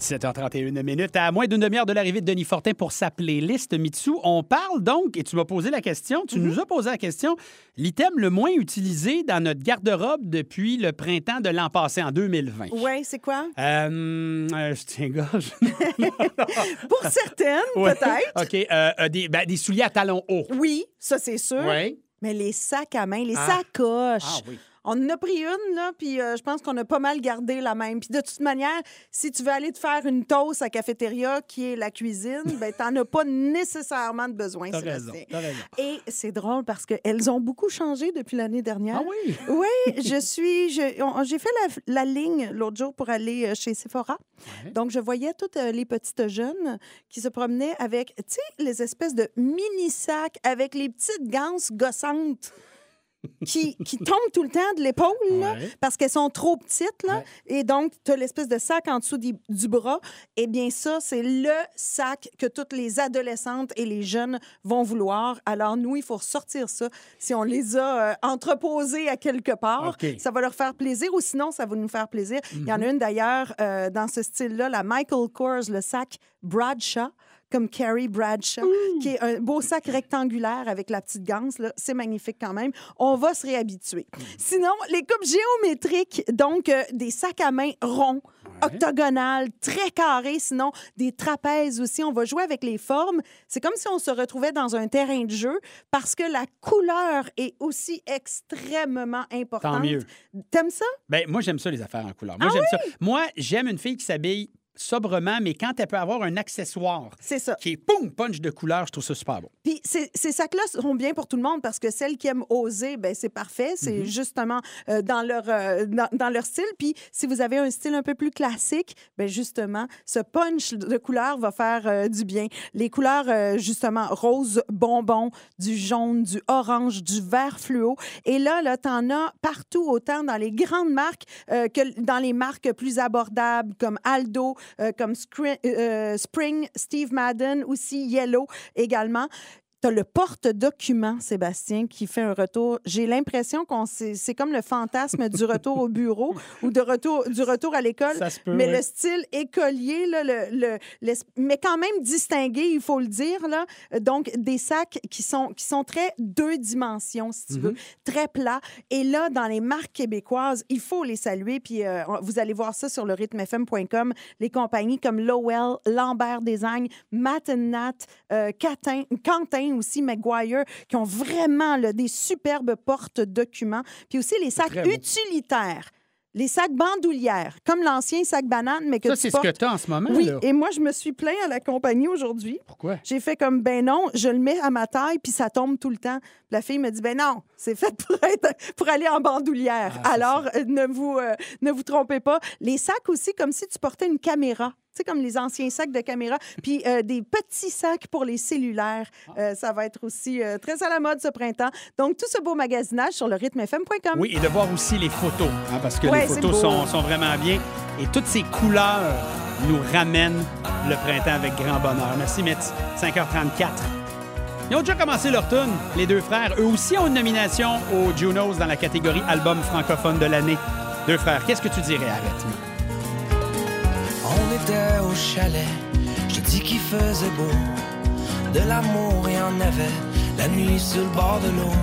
17h31 minutes. À moins d'une demi-heure de l'arrivée de Denis Fortin pour sa playlist Mitsu, on parle donc, et tu m'as posé la question, tu nous as posé la question, l'item le moins utilisé dans notre garde-robe depuis le printemps de l'an passé, en 2020. Oui, c'est quoi? Euh, euh, je. Pour certaines, Ouais. peut-être. OK. euh, euh, des, ben, des souliers à talons hauts. Oui, ça, c'est sûr. Oui. Mais les sacs à main, les Ah. sacoches. Ah oui. On en a pris une, là, puis euh, je pense qu'on a pas mal gardé la même. Puis de toute manière, si tu veux aller te faire une toast à cafétéria, qui est la cuisine, ben t'en as pas nécessairement de besoin, T'as raison, raison. Et c'est drôle parce qu'elles ont beaucoup changé depuis l'année dernière. Ah oui? Oui, je suis. J'ai fait la, la ligne l'autre jour pour aller euh, chez Sephora. Ouais. Donc, je voyais toutes euh, les petites jeunes qui se promenaient avec, tu sais, les espèces de mini sacs avec les petites ganses gossantes. Qui, qui tombent tout le temps de l'épaule, Ouais. parce qu'elles sont trop petites. Là, Ouais. Et donc, tu as l'espèce de sac en dessous du, du bras. Eh bien, ça, c'est le sac que toutes les adolescentes et les jeunes vont vouloir. Alors, nous, il faut ressortir ça. Si on les a euh, entreposés à quelque part, ça va leur faire plaisir ou sinon, ça va nous faire plaisir. Il y en a une d'ailleurs euh, dans ce style-là, la Michael Kors, le sac Bradshaw comme Carrie Bradshaw, qui est un beau sac rectangulaire avec la petite ganse. C'est magnifique quand même. On va se réhabituer. Sinon, les coupes géométriques, donc euh, des sacs à main ronds, octogonales, très carrés, sinon des trapèzes aussi. On va jouer avec les formes. C'est comme si on se retrouvait dans un terrain de jeu parce que la couleur est aussi extrêmement importante. Tant mieux. T'aimes ça? Ben, moi, j'aime ça, les affaires en couleur. Moi, Ah j'aime ça. Moi, j'aime une fille qui s'habille sobrement, mais quand elle peut avoir un accessoire C'est ça. qui est, poum, punch de couleur, je trouve ça super bon. Puis ces, ces sacs-là sont bien pour tout le monde parce que celles qui aiment oser, ben c'est parfait. C'est Mm-hmm. justement euh, dans, leur, euh, dans, dans leur style. Puis si vous avez un style un peu plus classique, ben justement, ce punch de couleur va faire euh, du bien. Les couleurs, justement, rose, bonbon, du jaune, du orange, du vert fluo. Et là, là, t'en as partout, autant dans les grandes marques que dans les marques plus abordables comme Aldo, comme Scri- euh, Spring, Steve Madden, aussi Yellow également. Tu as le porte-document, Sébastien, qui fait un retour. J'ai l'impression qu'on c'est comme le fantasme du retour au bureau ou de retour, du retour à l'école. Ça se peut, Mais oui. le style écolier, là, le, le- mais quand même distingué, il faut le dire. Là. Donc, des sacs qui sont, qui sont très deux dimensions, si tu Mm-hmm. veux, très plats. Et là, dans les marques québécoises, il faut les saluer. Puis euh, vous allez voir ça sur le rythmefm.com. Les compagnies comme Lowell, Lambert Design, Matt Nat, euh, Catin- Quentin aussi, McGuire, qui ont vraiment là, des superbes porte-documents. Puis aussi les sacs très beau. utilitaires. Les sacs bandoulières, comme l'ancien sac banane, mais que Ça, c'est ce que tu as en ce moment. Oui, là. et moi, je me suis plaint à la compagnie aujourd'hui. Pourquoi? J'ai fait comme, ben non, je le mets à ma taille, puis ça tombe tout le temps. La fille me dit, ben non, c'est fait pour, être, pour aller en bandoulière. Ah, Alors, euh, ne, vous, euh, ne vous trompez pas. Les sacs aussi, comme si tu portais une caméra. Sais, comme les anciens sacs de caméra. Puis euh, des petits sacs pour les cellulaires. Euh, ça va être aussi euh, très à la mode ce printemps. Donc, tout ce beau magasinage sur le rythmefm.com. Oui, et de voir aussi les photos, hein, parce que Ouais, les photos sont, sont vraiment bien. Et toutes ces couleurs nous ramènent le printemps avec grand bonheur. Merci, Mitz. 5h34. Ils ont déjà commencé leur tune, les deux frères. Eux aussi ont une nomination aux Junos dans la catégorie album francophone de l'année. Deux frères, qu'est-ce que tu dirais? On était au chalet, je dis qu'il faisait beau. De l'amour, il y en avait, la nuit sur le bord de l'eau.